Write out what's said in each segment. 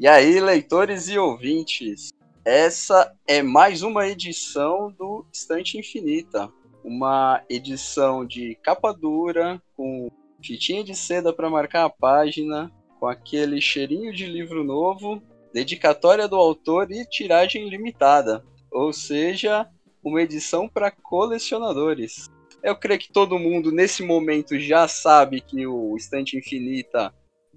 E aí, leitores e ouvintes, essa é mais uma edição do Estante Infinita. Uma edição de capa dura, com fitinha de seda para marcar a página, com aquele cheirinho de livro novo, dedicatória do autor e tiragem limitada. Ou seja, uma edição para colecionadores. Eu creio que todo mundo nesse momento já sabe que o Estante Infinita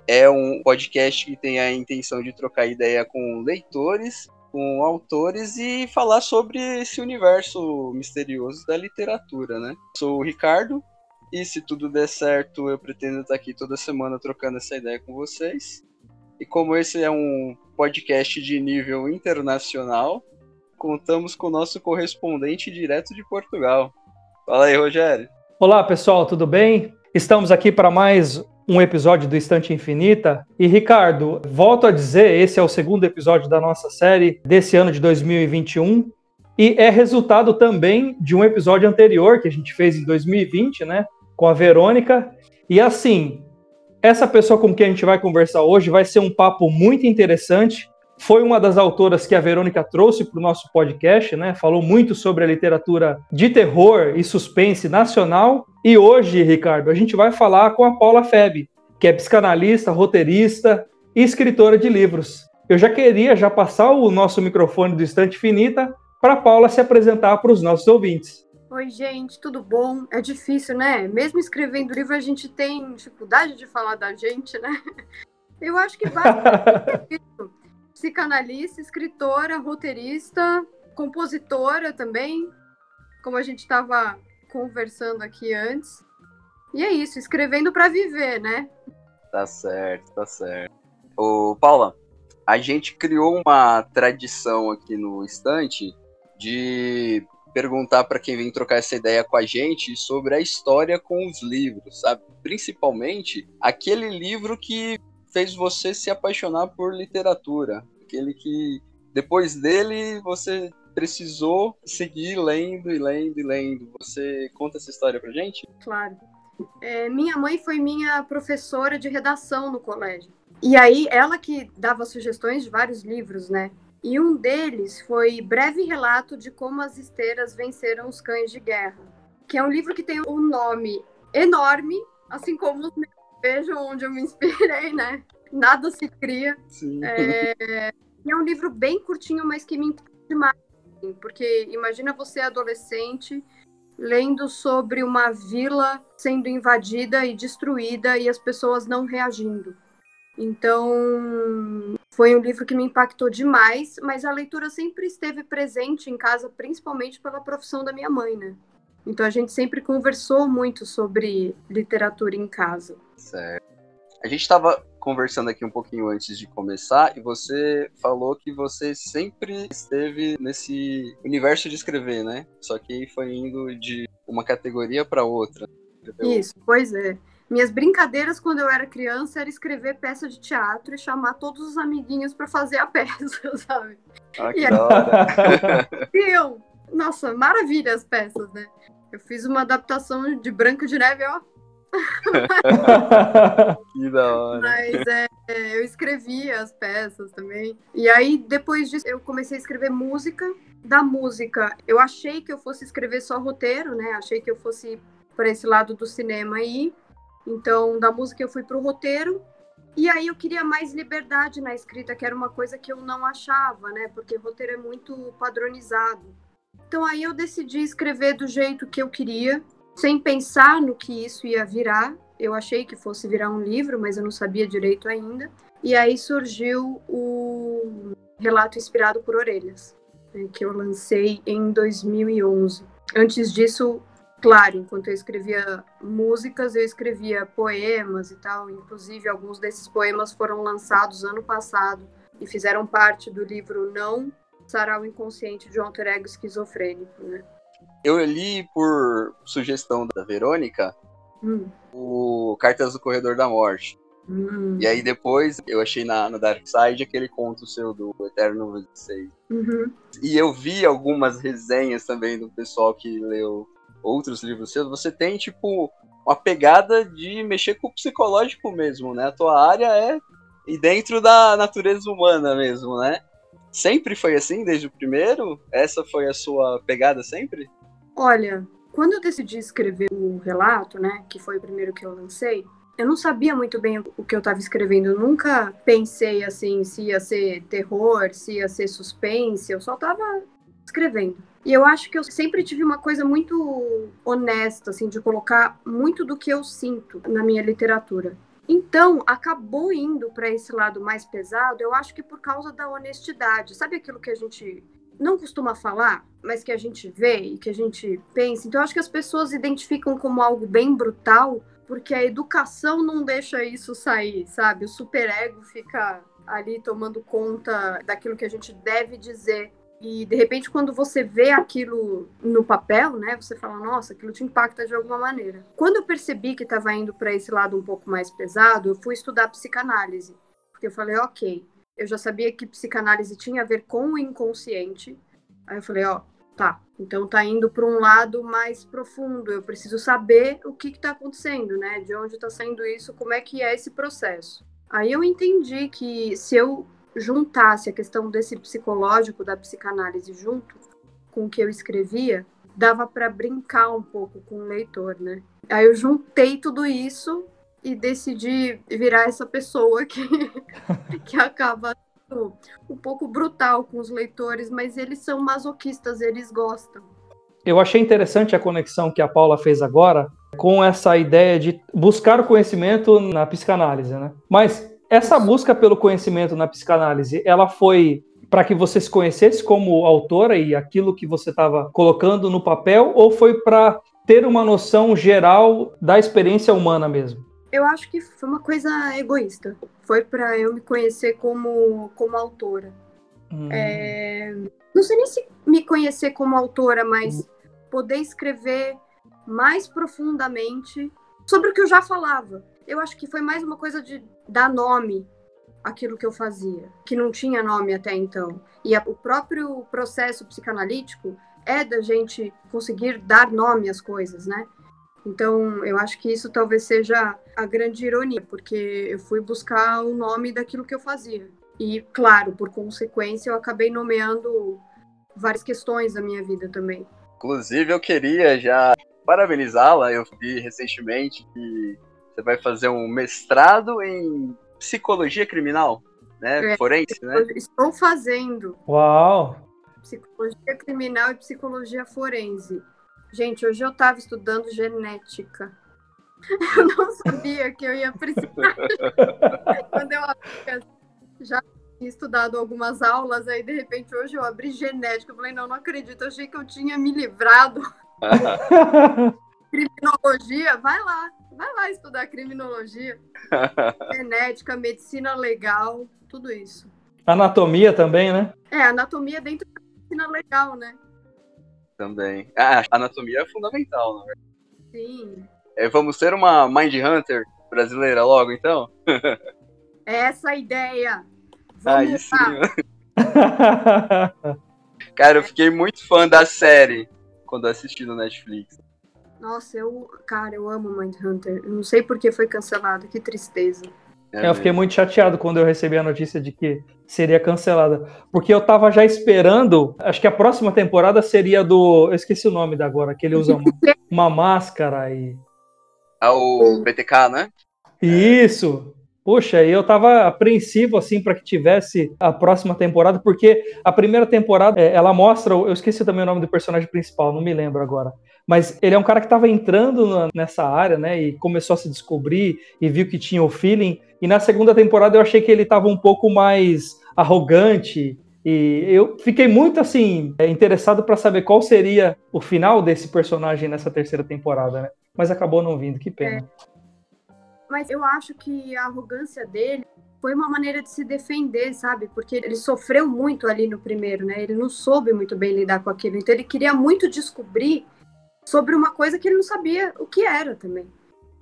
é um podcast que tem a intenção de trocar ideia com leitores, com autores e falar sobre esse universo misterioso da literatura, né? Sou o Ricardo e se tudo der certo, eu pretendo estar aqui toda semana trocando essa ideia com vocês. E como esse é um podcast de nível internacional, contamos com o nosso correspondente direto de Portugal. Fala aí, Rogério. Olá, pessoal, tudo bem? Estamos aqui para mais um episódio do Estante Infinita. E Ricardo, volto a dizer, esse é o segundo episódio da nossa série desse ano de 2021 e é resultado também de um episódio anterior que a gente fez em 2020, né, com a Verônica. E assim, essa pessoa com quem a gente vai conversar hoje vai ser um papo muito interessante. Foi uma das autoras que a Verônica trouxe para o nosso podcast, né? Falou muito sobre a literatura de terror e suspense nacional e hoje, Ricardo, a gente vai falar com a Paula Feb, que é psicanalista, roteirista e escritora de livros. Eu já queria já passar o nosso microfone do Estante Finita para a Paula se apresentar para os nossos ouvintes. Oi, gente, tudo bom? É difícil, né? Mesmo escrevendo livro, a gente tem dificuldade de falar da gente, né? Eu acho que isso. Psicanalista, escritora, roteirista, compositora também, como a gente estava conversando aqui antes. E é isso, escrevendo para viver, né? Tá certo, tá certo. Ô, Paula, a gente criou uma tradição aqui no Estante de perguntar para quem vem trocar essa ideia com a gente sobre a história com os livros, sabe? Principalmente aquele livro que fez você se apaixonar por literatura, aquele que depois dele você precisou seguir lendo e lendo e lendo. Você conta essa história pra gente? Claro. É, minha mãe foi minha professora de redação no colégio. E aí, ela que dava sugestões de vários livros, né? E um deles foi Breve Relato de Como as Esteiras Venceram os Cães de Guerra, que é um livro que tem um nome enorme, assim como os meus. Vejam onde eu me inspirei, né? Nada se cria. Sim. É, é um livro bem curtinho, mas que me impactou demais porque imagina você adolescente lendo sobre uma vila sendo invadida e destruída e as pessoas não reagindo. Então, foi um livro que me impactou demais, mas a leitura sempre esteve presente em casa, principalmente pela profissão da minha mãe, né? Então a gente sempre conversou muito sobre literatura em casa. Certo. A gente estava conversando aqui um pouquinho antes de começar e você falou que você sempre esteve nesse universo de escrever, né? Só que foi indo de uma categoria para outra. Entendeu? Isso, pois é. Minhas brincadeiras quando eu era criança era escrever peça de teatro e chamar todos os amiguinhos para fazer a peça, sabe? Ah, que e da hora. eu, nossa, maravilha as peças, né? Eu fiz uma adaptação de Branca de Neve, ó, que da hora. Mas é, eu escrevia as peças também. E aí, depois disso, eu comecei a escrever música. Da música, eu achei que eu fosse escrever só roteiro, né? Achei que eu fosse para esse lado do cinema aí. Então, da música eu fui pro roteiro. E aí eu queria mais liberdade na escrita, que era uma coisa que eu não achava, né? Porque roteiro é muito padronizado. Então aí eu decidi escrever do jeito que eu queria sem pensar no que isso ia virar. Eu achei que fosse virar um livro, mas eu não sabia direito ainda. E aí surgiu o Relato Inspirado por Orelhas, né, que eu lancei em 2011. Antes disso, claro, enquanto eu escrevia músicas, eu escrevia poemas e tal. Inclusive, alguns desses poemas foram lançados ano passado e fizeram parte do livro Não Sarau Inconsciente de um Alter Ego Esquizofrênico, né? Eu li por sugestão da Verônica hum. o Cartas do Corredor da Morte. Hum. E aí depois eu achei na, no Dark Side aquele conto seu do Eterno 26. Uhum. E eu vi algumas resenhas também do pessoal que leu outros livros seus. Você tem, tipo, uma pegada de mexer com o psicológico mesmo, né? A tua área é e dentro da natureza humana mesmo, né? Sempre foi assim, desde o primeiro? Essa foi a sua pegada sempre? Olha, quando eu decidi escrever o relato, né, que foi o primeiro que eu lancei, eu não sabia muito bem o que eu estava escrevendo. Eu nunca pensei assim se ia ser terror, se ia ser suspense. Eu só estava escrevendo. E eu acho que eu sempre tive uma coisa muito honesta, assim, de colocar muito do que eu sinto na minha literatura. Então, acabou indo para esse lado mais pesado, eu acho que por causa da honestidade. Sabe aquilo que a gente não costuma falar, mas que a gente vê e que a gente pensa? Então, acho que as pessoas identificam como algo bem brutal, porque a educação não deixa isso sair, sabe? O superego fica ali tomando conta daquilo que a gente deve dizer e de repente, quando você vê aquilo no papel, né, você fala, nossa, aquilo te impacta de alguma maneira. Quando eu percebi que estava indo para esse lado um pouco mais pesado, eu fui estudar psicanálise. Porque eu falei, ok, eu já sabia que psicanálise tinha a ver com o inconsciente. Aí eu falei, ó, tá, então tá indo para um lado mais profundo. Eu preciso saber o que está acontecendo, né? De onde está saindo isso, como é que é esse processo. Aí eu entendi que se eu juntasse a questão desse psicológico da psicanálise junto com o que eu escrevia, dava para brincar um pouco com o leitor, né? Aí eu juntei tudo isso e decidi virar essa pessoa que, que acaba um pouco brutal com os leitores, mas eles são masoquistas, eles gostam. Eu achei interessante a conexão que a Paula fez agora com essa ideia de buscar o conhecimento na psicanálise, né? Mas essa busca pelo conhecimento na psicanálise, ela foi para que você se conhecesse como autora e aquilo que você estava colocando no papel, ou foi para ter uma noção geral da experiência humana mesmo? Eu acho que foi uma coisa egoísta. Foi para eu me conhecer como, como autora. Hum. É, não sei nem se me conhecer como autora, mas poder escrever mais profundamente sobre o que eu já falava eu acho que foi mais uma coisa de dar nome àquilo que eu fazia, que não tinha nome até então. E a, o próprio processo psicanalítico é da gente conseguir dar nome às coisas, né? Então, eu acho que isso talvez seja a grande ironia, porque eu fui buscar o nome daquilo que eu fazia. E, claro, por consequência, eu acabei nomeando várias questões da minha vida também. Inclusive, eu queria já parabenizá-la. Eu vi recentemente que você vai fazer um mestrado em psicologia criminal, né? É, Forense, né? Estou fazendo. Uau! Psicologia criminal e psicologia forense. Gente, hoje eu estava estudando genética. Eu não sabia que eu ia precisar. Quando eu já tinha estudado algumas aulas, aí de repente hoje eu abri genética. Eu falei, não, não acredito. Eu achei que eu tinha me livrado. Criminologia, vai lá. Vai lá estudar criminologia, genética, medicina legal, tudo isso. Anatomia também, né? É, anatomia dentro da medicina legal, né? Também. Ah, anatomia é fundamental, na verdade. Sim. É, vamos ter uma Mind Hunter brasileira logo, então? É essa ideia. Vamos Aí sim. Cara, eu fiquei muito fã da série quando assisti no Netflix. Nossa, eu, cara, eu amo Mindhunter. Eu não sei por que foi cancelado, que tristeza. É eu fiquei muito chateado quando eu recebi a notícia de que seria cancelada. Porque eu tava já esperando. Acho que a próxima temporada seria do. Eu esqueci o nome da agora, que ele usa uma, uma máscara e. Ah, o BTK, né? Isso! Poxa, eu tava apreensivo assim para que tivesse a próxima temporada, porque a primeira temporada é, ela mostra, eu esqueci também o nome do personagem principal, não me lembro agora, mas ele é um cara que estava entrando nessa área, né, e começou a se descobrir e viu que tinha o feeling. E na segunda temporada eu achei que ele estava um pouco mais arrogante e eu fiquei muito assim é, interessado para saber qual seria o final desse personagem nessa terceira temporada, né? Mas acabou não vindo, que pena. Mas eu acho que a arrogância dele foi uma maneira de se defender, sabe? Porque ele sofreu muito ali no primeiro, né? Ele não soube muito bem lidar com aquilo. Então ele queria muito descobrir sobre uma coisa que ele não sabia o que era também.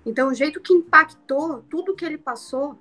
Então o jeito que impactou tudo que ele passou.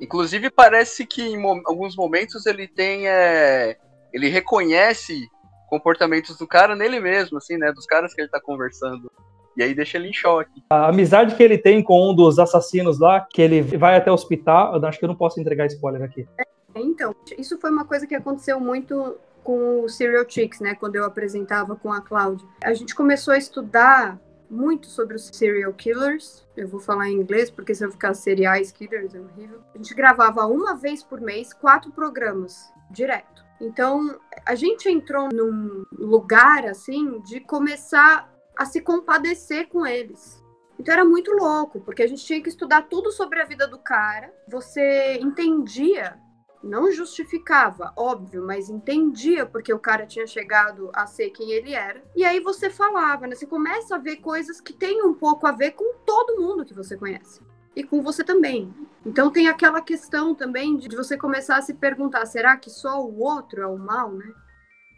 Inclusive parece que em alguns momentos ele tem, é... ele reconhece comportamentos do cara nele mesmo, assim, né? Dos caras que ele tá conversando E aí deixa ele em choque. A amizade que ele tem com um dos assassinos lá, que ele vai até o hospital, eu acho que eu não posso entregar spoiler aqui. Então, isso foi uma coisa que aconteceu muito com o Serial Chicks, né? Quando eu apresentava com a Cláudia. A gente começou a estudar muito sobre os serial killers. Eu vou falar em inglês, porque se eu ficar seriais killers é horrível. A gente gravava uma vez por mês quatro programas direto. Então, a gente entrou num lugar assim de começar a se compadecer com eles. Então era muito louco, porque a gente tinha que estudar tudo sobre a vida do cara. Você entendia não justificava, óbvio, mas entendia porque o cara tinha chegado a ser quem ele era. E aí você falava, né? Você começa a ver coisas que têm um pouco a ver com todo mundo que você conhece. E com você também. Então tem aquela questão também de você começar a se perguntar: será que só o outro é o mal, né?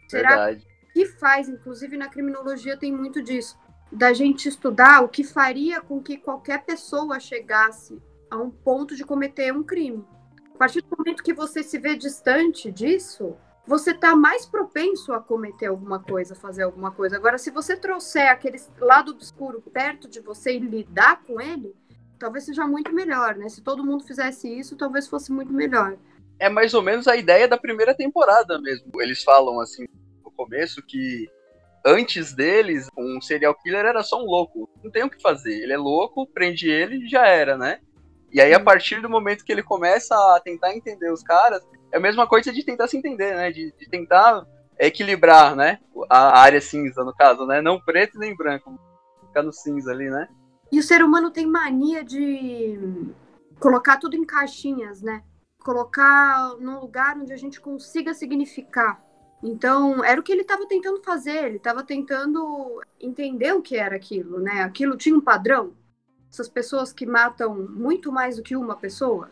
Será Verdade. Que faz, inclusive na criminologia tem muito disso, da gente estudar o que faria com que qualquer pessoa chegasse a um ponto de cometer um crime. A partir do momento que você se vê distante disso, você está mais propenso a cometer alguma coisa, fazer alguma coisa. Agora, se você trouxer aquele lado obscuro perto de você e lidar com ele, talvez seja muito melhor, né? Se todo mundo fizesse isso, talvez fosse muito melhor. É mais ou menos a ideia da primeira temporada mesmo. Eles falam assim começo que antes deles, um serial killer era só um louco. Não tem o que fazer. Ele é louco, prende ele e já era, né? E aí, a partir do momento que ele começa a tentar entender os caras, é a mesma coisa de tentar se entender, né? De, de tentar equilibrar, né? A área cinza, no caso, né? Não preto nem branco. Ficar no cinza ali, né? E o ser humano tem mania de colocar tudo em caixinhas, né? Colocar num lugar onde a gente consiga significar. Então, era o que ele estava tentando fazer. Ele estava tentando entender o que era aquilo, né? Aquilo tinha um padrão essas pessoas que matam muito mais do que uma pessoa,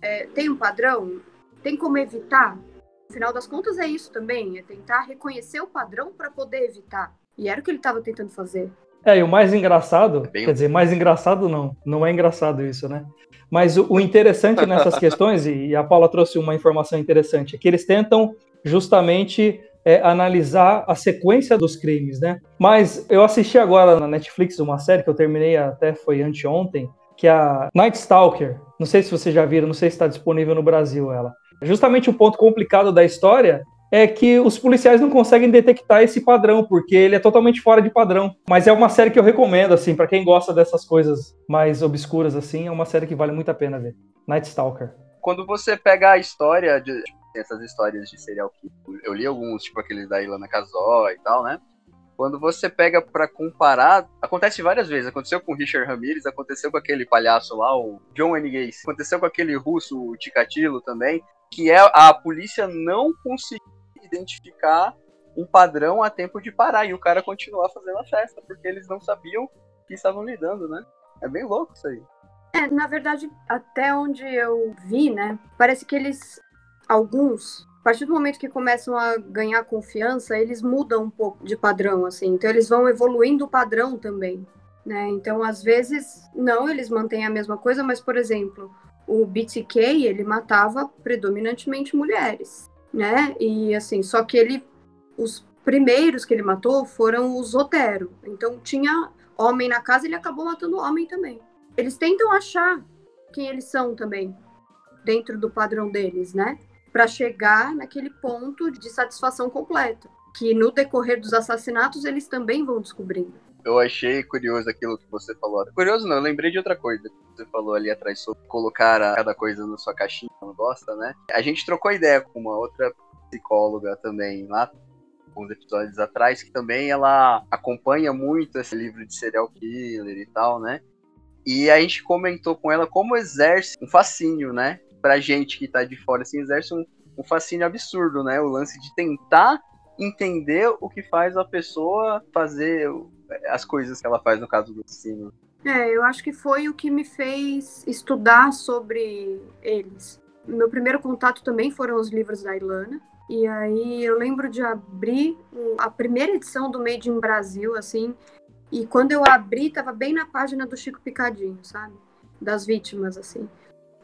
é, tem um padrão, tem como evitar. No final das contas é isso também, é tentar reconhecer o padrão para poder evitar. E era o que ele estava tentando fazer. É, e o mais engraçado, é bem... quer dizer, mais engraçado não, não é engraçado isso, né? Mas o, o interessante nessas questões, e a Paula trouxe uma informação interessante, é que eles tentam justamente é, analisar a sequência dos crimes, né? Mas eu assisti agora na Netflix uma série que eu terminei até foi anteontem, que é a Night Stalker. Não sei se vocês já viram, não sei se está disponível no Brasil ela. Justamente o ponto complicado da história é que os policiais não conseguem detectar esse padrão, porque ele é totalmente fora de padrão. Mas é uma série que eu recomendo, assim, para quem gosta dessas coisas mais obscuras, assim, é uma série que vale muito a pena ver. Night Stalker. Quando você pega a história de, essas histórias de serial killer. Eu li alguns, tipo aqueles da Ilana Casó e tal, né? Quando você pega para comparar, acontece várias vezes. Aconteceu com o Richard Ramirez, aconteceu com aquele palhaço lá, o John Wayne Gacy. Aconteceu com aquele russo, o Ticatilo também, que é a polícia não conseguir identificar um padrão a tempo de parar e o cara continuar fazendo a festa, porque eles não sabiam que estavam lidando, né? É bem louco isso aí. É, na verdade, até onde eu vi, né? Parece que eles alguns, a partir do momento que começam a ganhar confiança, eles mudam um pouco de padrão, assim. Então, eles vão evoluindo o padrão também, né? Então, às vezes, não, eles mantêm a mesma coisa, mas, por exemplo, o BTK, ele matava predominantemente mulheres, né? E, assim, só que ele... Os primeiros que ele matou foram os Otero. Então, tinha homem na casa, ele acabou matando homem também. Eles tentam achar quem eles são também, dentro do padrão deles, né? Para chegar naquele ponto de satisfação completa, que no decorrer dos assassinatos eles também vão descobrindo. Eu achei curioso aquilo que você falou. Curioso não, eu lembrei de outra coisa que você falou ali atrás sobre colocar cada coisa na sua caixinha, não gosta, né? A gente trocou ideia com uma outra psicóloga também lá, alguns episódios atrás, que também ela acompanha muito esse livro de serial killer e tal, né? E a gente comentou com ela como exerce um fascínio, né? Pra gente que tá de fora, assim, exerce um, um fascínio absurdo, né? O lance de tentar entender o que faz a pessoa fazer as coisas que ela faz no caso do ensino. É, eu acho que foi o que me fez estudar sobre eles. Meu primeiro contato também foram os livros da Ilana. E aí eu lembro de abrir a primeira edição do Made in Brasil, assim, e quando eu abri, tava bem na página do Chico Picadinho, sabe? Das vítimas, assim.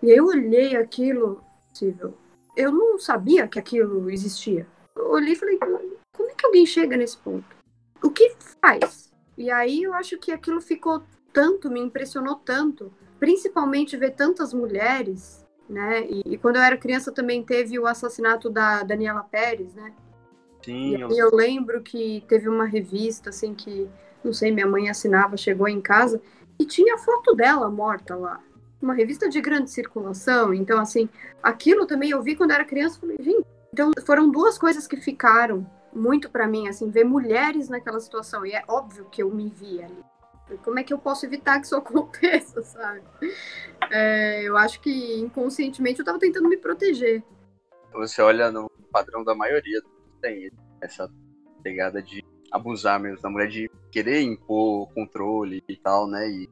E eu olhei aquilo, possível. Eu não sabia que aquilo existia. Eu olhei e falei, como é que alguém chega nesse ponto? O que faz E aí eu acho que aquilo ficou tanto, me impressionou tanto, principalmente ver tantas mulheres, né? E, e quando eu era criança também teve o assassinato da Daniela Pérez, né? Sim. E eu... eu lembro que teve uma revista, assim, que, não sei, minha mãe assinava, chegou em casa, e tinha a foto dela morta lá. Uma revista de grande circulação. Então, assim, aquilo também eu vi quando era criança, falei, gente, então foram duas coisas que ficaram muito para mim, assim, ver mulheres naquela situação. E é óbvio que eu me vi ali. Como é que eu posso evitar que isso aconteça, sabe? É, eu acho que inconscientemente eu tava tentando me proteger. Você olha no padrão da maioria, tem essa pegada de abusar mesmo da mulher, de querer impor controle e tal, né? E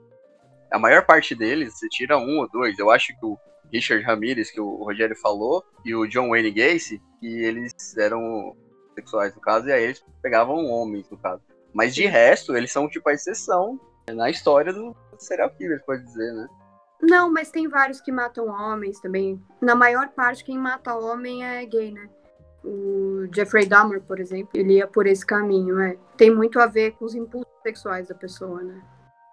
a maior parte deles, você tira um ou dois. Eu acho que o Richard Ramirez, que o Rogério falou, e o John Wayne Gacy, que eles eram sexuais no caso, e aí eles pegavam homens no caso. Mas de resto, eles são tipo a exceção na história do serial killer, pode dizer, né? Não, mas tem vários que matam homens também. Na maior parte, quem mata homem é gay, né? O Jeffrey Dahmer, por exemplo, ele ia por esse caminho, é. Tem muito a ver com os impulsos sexuais da pessoa, né?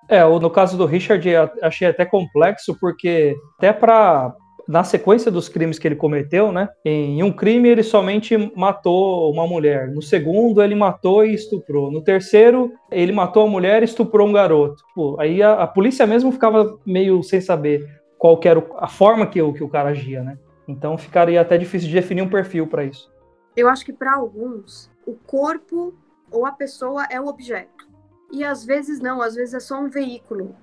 É, no caso do Richard, achei até complexo, porque até para na sequência dos crimes que ele cometeu, né? Em um crime ele somente matou uma mulher. No segundo ele matou e estuprou. No terceiro ele matou a mulher e estuprou um garoto. Pô, aí a, a, polícia mesmo ficava meio sem saber qual era a forma que o, que o cara agia, né? Então ficaria até difícil de definir um perfil para isso. Eu acho que para alguns o corpo ou a pessoa é o objeto. E às vezes não, às vezes é só um veículo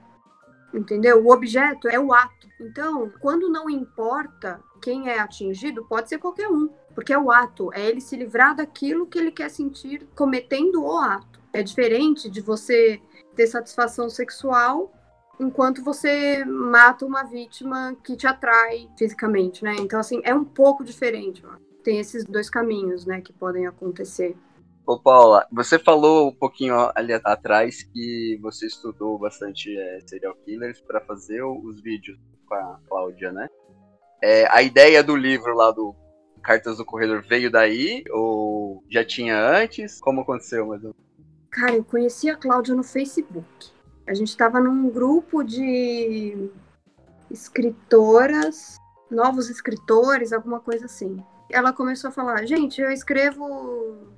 entendeu? O objeto é o ato. Então, quando não importa quem é atingido, pode ser qualquer um, porque é o ato, é ele se livrar daquilo que ele quer sentir cometendo o ato. É diferente de você ter satisfação sexual enquanto você mata uma vítima que te atrai fisicamente, né? Então, assim, é um pouco diferente. Tem esses dois caminhos, né, que podem acontecer. Ô Paula, você falou um pouquinho ali atrás que você estudou bastante é, serial killers para fazer os vídeos com a Cláudia, né? É, a ideia do livro lá do Cartas do Corredor veio daí ou já tinha antes? Como aconteceu, mais Cara, eu conheci a Cláudia no Facebook. A gente estava num grupo de escritoras, novos escritores, alguma coisa assim. Ela começou a falar: gente, eu escrevo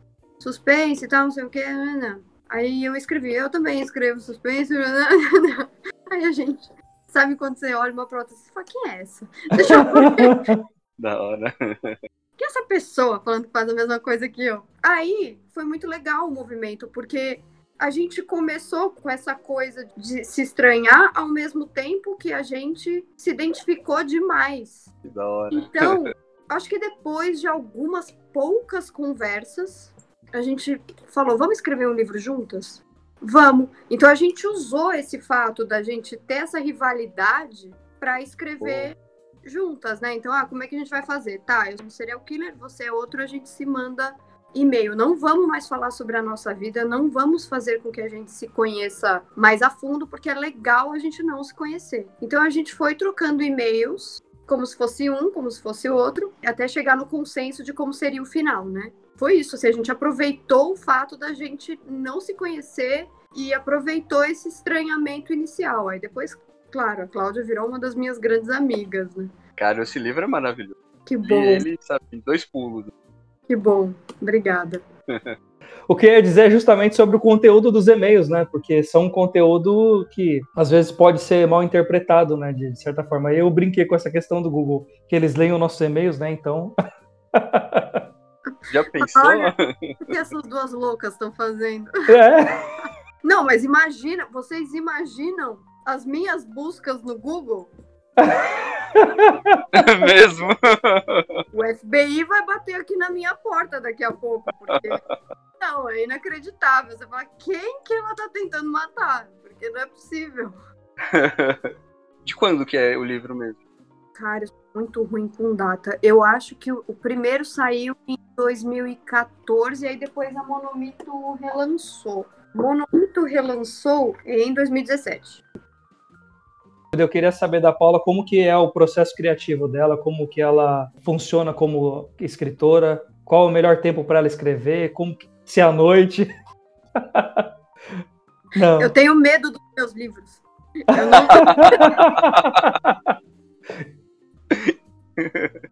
suspense e tal, não sei o que. Não. Aí eu escrevi, eu também escrevo suspense. Não, Aí a gente, sabe quando você olha uma pra outra, você fala, quem é essa? Deixa eu ver. Da hora. Quem é essa pessoa falando que faz a mesma coisa que eu? Aí foi muito legal o movimento, porque a gente começou com essa coisa de se estranhar ao mesmo tempo que a gente se identificou demais. Que da hora. Então, acho que depois de algumas poucas conversas, a gente falou, vamos escrever um livro juntas? Vamos. Então a gente usou esse fato da gente ter essa rivalidade para escrever Pô. juntas, né? Então, ah, como é que a gente vai fazer? Tá, eu sou um serial killer, você é outro, a gente se manda e-mail. Não vamos mais falar sobre a nossa vida, não vamos fazer com que a gente se conheça mais a fundo, porque é legal a gente não se conhecer. Então a gente foi trocando e-mails, como se fosse um, como se fosse outro, até chegar no consenso de como seria o final, né? Foi isso. Assim, a gente aproveitou o fato da gente não se conhecer e aproveitou esse estranhamento inicial. Aí depois, claro, a Cláudia virou uma das minhas grandes amigas, né? Cara, esse livro é maravilhoso. Que bom. E ele, sabe, em dois pulos. Que bom. Obrigada. O que eu ia dizer é justamente sobre o conteúdo dos e-mails, né? Porque são um conteúdo que às vezes pode ser mal interpretado, né? De certa forma. Eu brinquei com essa questão do Google, que eles leem os nossos e-mails, né? Então. Já pensou? Olha, o que essas duas loucas estão fazendo? É. Não, mas imagina, vocês imaginam as minhas buscas no Google? Mesmo. O FBI vai bater aqui na minha porta daqui a pouco, porque não, é inacreditável. Você fala, quem que ela tá tentando matar? Porque não é possível. De quando que é o livro mesmo? Cara, muito ruim com data. Eu acho que o, primeiro saiu em 2014 e aí depois a Monomito relançou. Monomito relançou em 2017. Eu queria saber da Paula como que é o processo criativo dela, como que ela funciona como escritora, qual é o melhor tempo para ela escrever, como que, se é à noite. Eu tenho medo dos meus livros. Eu não...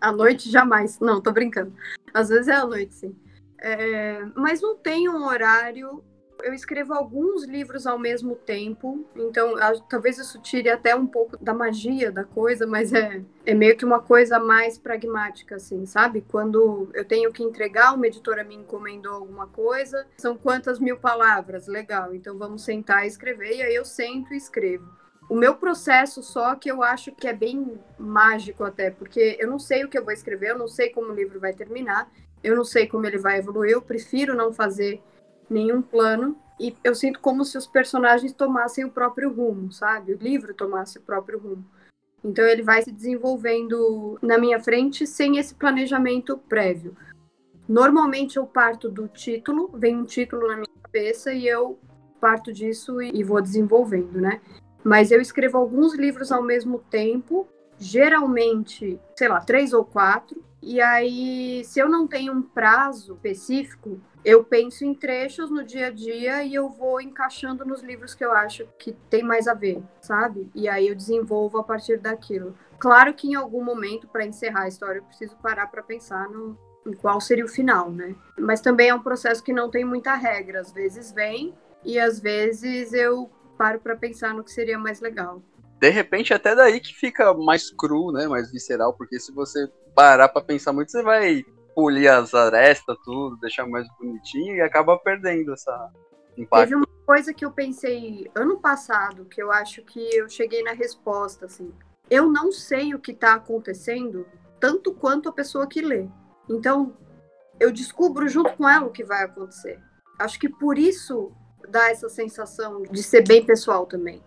à noite, jamais. Não, tô brincando. Às vezes é à noite, sim. É, mas não tem um horário. Eu escrevo alguns livros ao mesmo tempo, então talvez isso tire até um pouco da magia da coisa, mas é, é meio que uma coisa mais pragmática, assim, sabe? Quando eu tenho que entregar, uma editora me encomendou alguma coisa, são quantas mil palavras? Legal, então vamos sentar e escrever, e aí eu sento e escrevo. O meu processo só que eu acho que é bem mágico até, porque eu não sei o que eu vou escrever, eu não sei como o livro vai terminar, eu não sei como ele vai evoluir, eu prefiro não fazer nenhum plano e eu sinto como se os personagens tomassem o próprio rumo, sabe? O livro tomasse o próprio rumo. Então ele vai se desenvolvendo na minha frente sem esse planejamento prévio. Normalmente eu parto do título, vem um título na minha cabeça e eu parto disso e vou desenvolvendo, né? Mas eu escrevo alguns livros ao mesmo tempo, geralmente, sei lá, três ou quatro, e aí, se eu não tenho um prazo específico, eu penso em trechos no dia a dia e eu vou encaixando nos livros que eu acho que tem mais a ver, sabe? E aí eu desenvolvo a partir daquilo. Claro que em algum momento, para encerrar a história, eu preciso parar para pensar no, em qual seria o final, né? Mas também é um processo que não tem muita regra. Às vezes vem e às vezes eu paro para pensar no que seria mais legal de repente até daí que fica mais cru, né? Mais visceral, porque se você parar para pensar muito, você vai polir as arestas, tudo, deixar mais bonitinho e acaba perdendo essa impacto. Teve uma coisa que eu pensei ano passado, que eu acho que eu cheguei na resposta, assim. Eu não sei o que está acontecendo, tanto quanto a pessoa que lê. Então, eu descubro junto com ela o que vai acontecer. Acho que por isso dá essa sensação de ser bem pessoal também.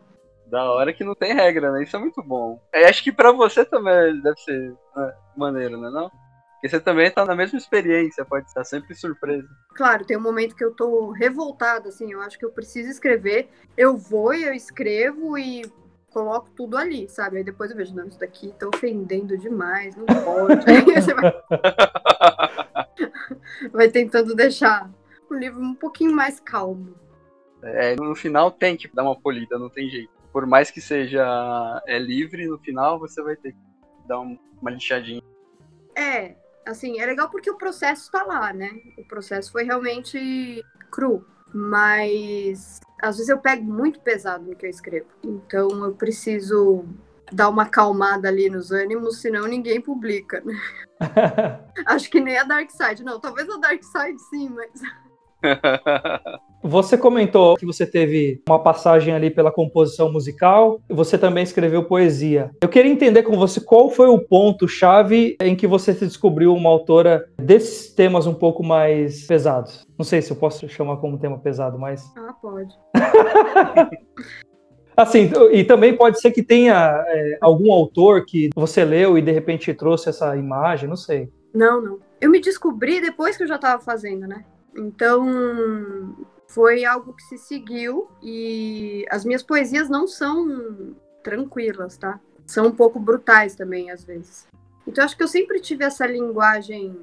Da hora que não tem regra, né? Isso é muito bom. Eu acho que para você também deve ser né, maneiro, né? Não? Porque você também tá na mesma experiência, pode estar sempre surpresa. Claro, tem um momento que eu tô revoltada, assim, eu acho que eu preciso escrever. Eu vou e eu escrevo e coloco tudo ali, sabe? Aí depois eu vejo, não, isso daqui tá ofendendo demais, não pode. Aí você vai... vai tentando deixar o livro um pouquinho mais calmo. É, no final tem que dar uma polida, não tem jeito por mais que seja é livre, no final você vai ter que dar uma lixadinha. É, assim, é legal porque o processo está lá, né? O processo foi realmente cru, mas às vezes eu pego muito pesado no que eu escrevo. Então eu preciso dar uma acalmada ali nos ânimos, senão ninguém publica, né? Acho que nem a Dark Side. Não, talvez a Dark Side sim, mas Você comentou que você teve uma passagem ali pela composição musical, você também escreveu poesia. Eu queria entender com você qual foi o ponto-chave em que você se descobriu uma autora desses temas um pouco mais pesados. Não sei se eu posso chamar como tema pesado, mas. Ah, pode. Assim, e também pode ser que tenha é, algum autor que você leu e de repente trouxe essa imagem, não sei. Não, não. Eu me descobri depois que eu já estava fazendo, né? Então, foi algo que se seguiu e as minhas poesias não são tranquilas, tá? São um pouco brutais também, às vezes. Então, acho que eu sempre tive essa linguagem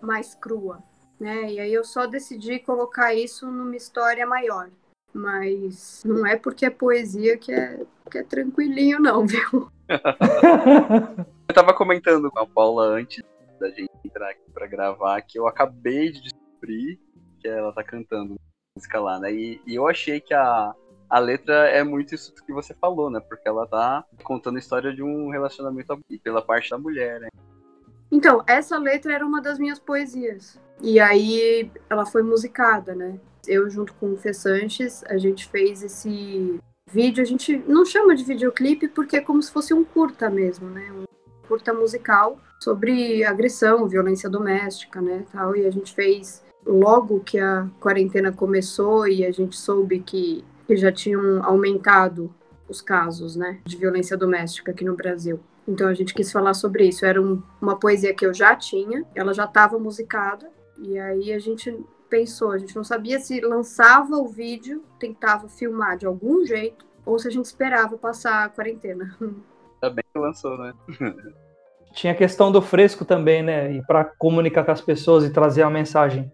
mais crua, né? E aí eu só decidi colocar isso numa história maior. Mas não é porque é poesia que é, que é tranquilinho, não, viu? eu tava comentando com a Paula antes da gente entrar aqui pra gravar que eu acabei de descobrir que ela tá cantando música lá, né? E, e, eu achei que a, a letra é muito isso que você falou, né? Porque ela tá contando a história de um relacionamento pela parte da mulher, né? Então, essa letra era uma das minhas poesias. E aí ela foi musicada, né? Eu, junto com o Fê Sanches, a gente fez esse vídeo. A gente não chama de videoclipe porque é como se fosse um curta mesmo, né? Um curta musical sobre agressão, violência doméstica, né? Tal. E a gente fez logo que a quarentena começou e a gente soube que, que já tinham aumentado os casos né, de violência doméstica aqui no Brasil. Então a gente quis falar sobre isso. Era um, uma poesia que eu já tinha, ela já estava musicada, e aí a gente pensou, a gente não sabia se lançava o vídeo, tentava filmar de algum jeito, ou se a gente esperava passar a quarentena. Ainda bem que lançou, né? Tinha a questão do fresco também, né? E para comunicar com as pessoas e trazer a mensagem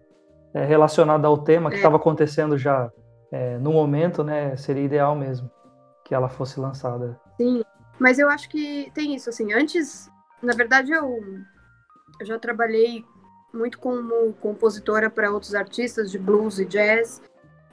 é, relacionada ao tema que estava é. acontecendo já é, no momento, né, seria ideal mesmo que ela fosse lançada. Sim, mas eu acho que tem isso, assim, antes, na verdade, eu, eu já trabalhei muito como compositora para outros artistas de blues e jazz,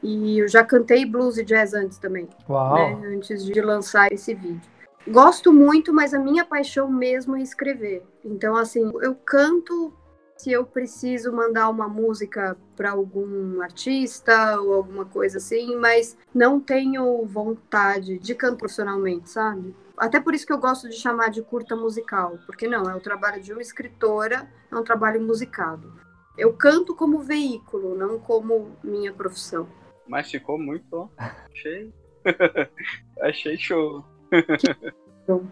e eu já cantei blues e jazz antes também, Uau! né, antes de lançar esse vídeo. Gosto muito, mas a minha paixão mesmo é escrever. Então, assim, eu canto se eu preciso mandar uma música para algum artista ou alguma coisa assim, mas não tenho vontade de cantar profissionalmente, sabe? Até por isso que eu gosto de chamar de curta musical, porque não, é o trabalho de uma escritora, é um trabalho musicado. Eu canto como veículo, não como minha profissão. Mas ficou muito bom. Achei. Achei show. Bom.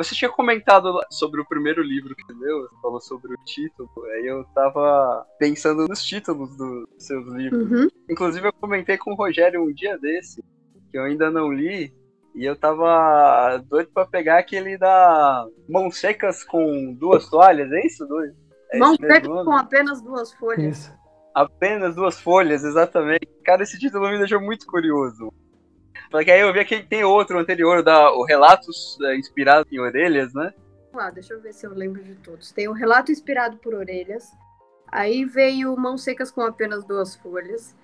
Você tinha comentado sobre o primeiro livro que leu, você falou sobre o título, aí eu tava pensando nos títulos dos seus livros. Uhum. Inclusive eu comentei com o Rogério um dia desse, que eu ainda não li, e eu tava doido pra pegar aquele da Mãos Secas com duas toalhas, é isso? Dois? É Mão esse mesmo seca nome? com apenas duas folhas. Isso. Apenas duas folhas, exatamente. Cara, esse título me deixou muito curioso. Porque aí eu vi que tem outro anterior, da, o Relatos é, Inspirado em Orelhas, né? Vamos lá, deixa eu ver se eu lembro de todos. Tem o Relato Inspirado por Orelhas. Aí veio Mãos Secas com apenas duas folhas.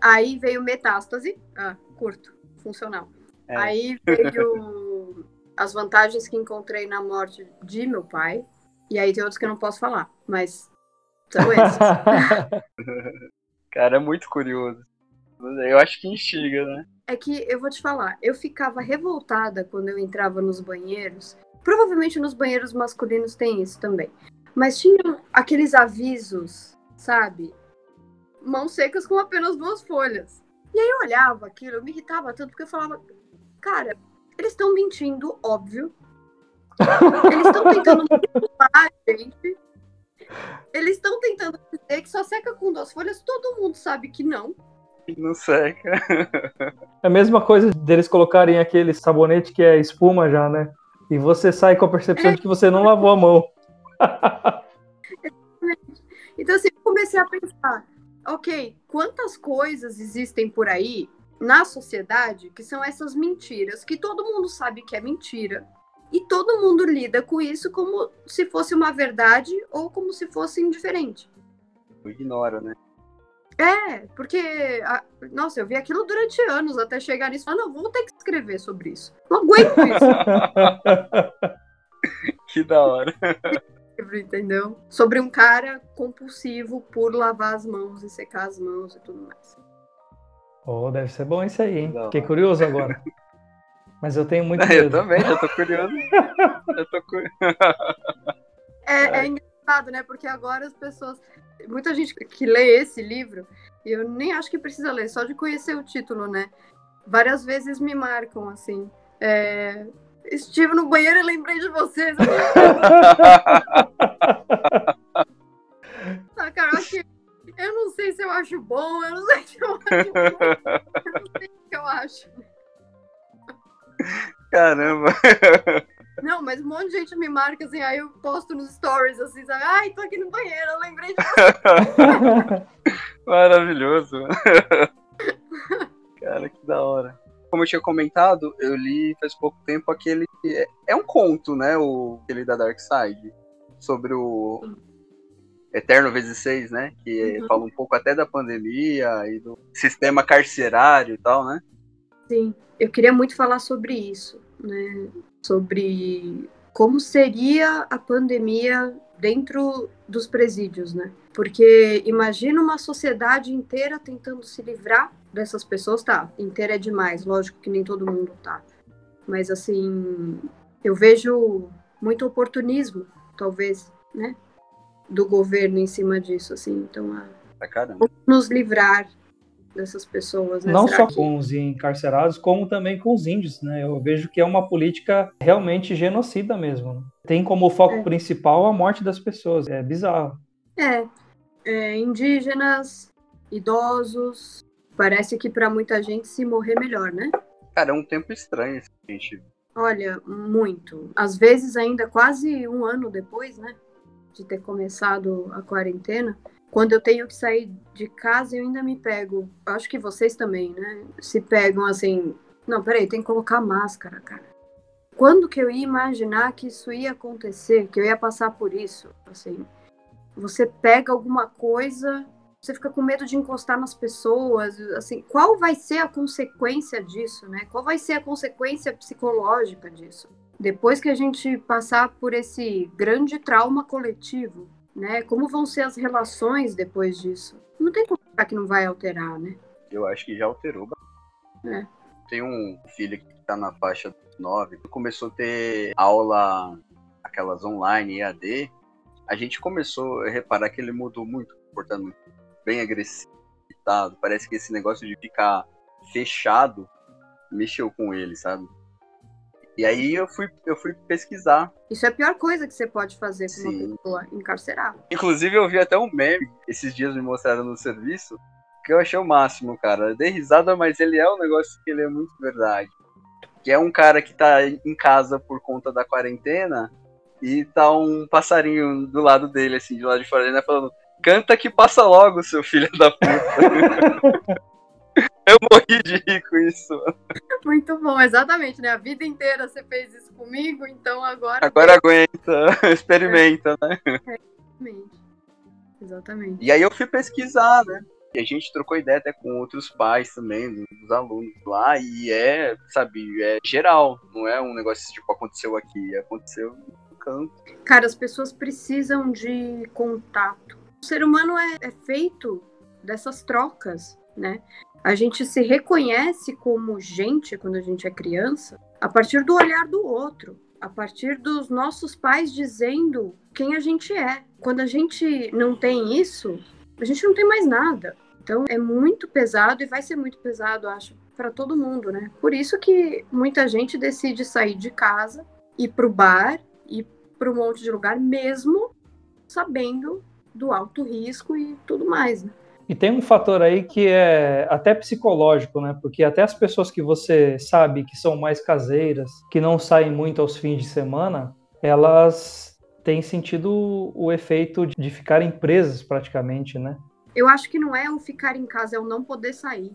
Aí veio Metástase. Ah, curto, funcional. É. Aí veio As Vantagens que Encontrei na Morte de Meu Pai. E aí tem outros que eu não posso falar, mas são esses. Cara, é muito curioso. Eu acho que instiga, né? É que eu vou te falar, eu ficava revoltada quando eu entrava nos banheiros. Provavelmente nos banheiros masculinos tem isso também. Mas tinham aqueles avisos, sabe? Mãos secas com apenas duas folhas. E aí eu olhava aquilo, eu me irritava tanto, porque eu falava, cara, eles estão mentindo, óbvio. Eles estão tentando manipular a gente. Eles estão tentando dizer que só seca com duas folhas, todo mundo sabe que não. Não seca. É a mesma coisa deles colocarem aquele sabonete que é espuma já, né? E você sai com a percepção de que você não lavou a mão. Então, assim, eu comecei a pensar, ok, quantas coisas existem por aí na sociedade que são essas mentiras, que todo mundo sabe que é mentira, e todo mundo lida com isso como se fosse uma verdade ou como se fosse indiferente. Ignora, né? É, porque, a- nossa, eu vi aquilo durante anos até chegar nisso. Ah, não, vou ter que escrever sobre isso. Não aguento isso. Que da hora. entendeu? Sobre um cara compulsivo por lavar as mãos e secar as mãos e tudo mais. Oh, deve ser bom isso aí, hein? Não. Fiquei curioso agora. Mas eu tenho muito Eu medo. também, já tô curioso. Já tô curioso. É, é engraçado, né? Porque agora as pessoas. Muita gente que lê esse livro, e eu nem acho que precisa ler, só de conhecer o título, né? Várias vezes me marcam assim. é, Estive no banheiro e lembrei de vocês. Ah, cara, eu eu não sei se eu acho bom, eu não sei se eu acho bom, eu não sei o que eu acho. Caramba. Não, mas um monte de gente me marca assim, aí eu posto nos stories assim, sabe? Ai, tô aqui no banheiro, eu lembrei de Maravilhoso. Cara, que da hora. Como eu tinha comentado, eu li faz pouco tempo aquele. É, é um conto, né? O, aquele da Dark Side. Sobre o Eterno vezes 6, né? Que Uhum. fala um pouco até da pandemia e do sistema carcerário e tal, né? Sim, eu queria muito falar sobre isso, né? Sobre como seria a pandemia dentro dos presídios, né? Porque imagina uma sociedade inteira tentando se livrar dessas pessoas, tá? Inteira é demais, lógico que nem todo mundo tá. Mas assim, eu vejo muito oportunismo, talvez, né? Do governo em cima disso, assim. Então, ah, vamos nos livrar dessas pessoas, né? Não Será só que- com os encarcerados, como também com os índios, né? Eu vejo que é uma política realmente genocida mesmo. né? Tem como foco É. principal a morte das pessoas. É bizarro. É, é, indígenas, idosos. Parece que para muita gente se morrer melhor, né? Cara, é um tempo estranho esse que a gente. Olha, muito. Às vezes ainda quase um ano depois, né? De ter começado a quarentena. Quando eu tenho que sair de casa, eu ainda me pego. Acho que vocês também, né? Se pegam assim. Não, peraí, tem que colocar máscara, cara. Quando que eu ia imaginar que isso ia acontecer, que eu ia passar por isso? Assim, você pega alguma coisa, você fica com medo de encostar nas pessoas, assim, qual vai ser a consequência disso, né? Qual vai ser a consequência psicológica disso? Depois que a gente passar por esse grande trauma coletivo, né? Como vão ser as relações depois disso? Não tem como que não vai alterar, né? Eu acho que já alterou. É. Tem um filho que tá na faixa dos nove, começou a ter aula, aquelas online, EAD. A gente começou a reparar que ele mudou muito, comportamento bem agressivo. Parece que esse negócio de ficar fechado mexeu com ele, sabe? E aí eu fui, eu fui pesquisar. Isso é a pior coisa que você pode fazer com Sim. uma pessoa, encarcerar. Inclusive eu vi até um meme, esses dias me mostraram no serviço, que eu achei o máximo, cara. Eu dei risada, mas ele é um negócio que ele é muito verdade. Que é um cara que tá em casa por conta da quarentena e tá um passarinho do lado dele, assim, de lado de fora, ele né, falando, canta que passa logo, seu filho da puta. Eu morri de rir com isso. Muito bom, exatamente, né? A vida inteira você fez isso comigo, então agora. Agora aguenta, experimenta, né? exatamente. Exatamente. E aí eu fui pesquisar, né? E a gente trocou ideia até com outros pais também, dos alunos lá, e é, sabe, é geral, não é um negócio tipo, aconteceu aqui, aconteceu no canto. Cara, as pessoas precisam de contato. O ser humano é, é feito dessas trocas, né? A gente se reconhece como gente quando a gente é criança a partir do olhar do outro, a partir dos nossos pais dizendo quem a gente é. Quando a gente não tem isso, a gente não tem mais nada. Então é muito pesado e vai ser muito pesado, acho, para todo mundo, né? Por isso que muita gente decide sair de casa, ir pro bar, ir para um monte de lugar, mesmo sabendo do alto risco e tudo mais. Né? E tem um fator aí que é até psicológico, né? Porque até as pessoas que você sabe que são mais caseiras, que não saem muito aos fins de semana, elas têm sentido o efeito de ficarem presas praticamente, né? Eu acho que não é o ficar em casa, é o não poder sair.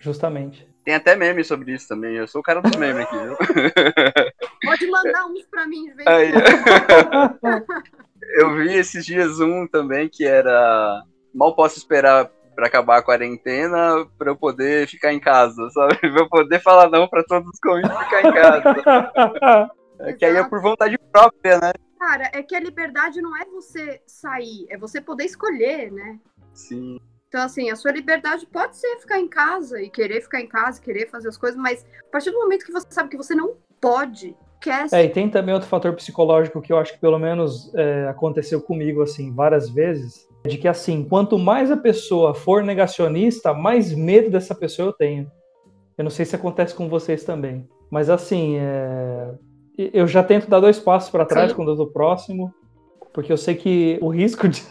Justamente. Tem até meme sobre isso também. Eu sou o cara dos memes aqui, viu? Pode mandar uns pra mim quando. Eu vi esses dias um também que era mal posso esperar para acabar a quarentena para eu poder ficar em casa, sabe? Pra eu poder falar não para todos os convites ficar em casa. é que aí é por vontade própria, né? Cara, é que a liberdade não é você sair, é você poder escolher, né? Sim. Então, assim, a sua liberdade pode ser ficar em casa e querer ficar em casa, querer fazer as coisas, mas a partir do momento que você sabe que você não pode, quer. É, e tem também outro fator psicológico que eu acho que pelo menos é, aconteceu comigo, assim, várias vezes, de que assim, quanto mais a pessoa for negacionista, mais medo dessa pessoa eu tenho. Eu não sei se acontece com vocês também, mas assim, é... eu já tento dar dois passos para trás Sim. quando eu tô próximo, porque eu sei que o risco de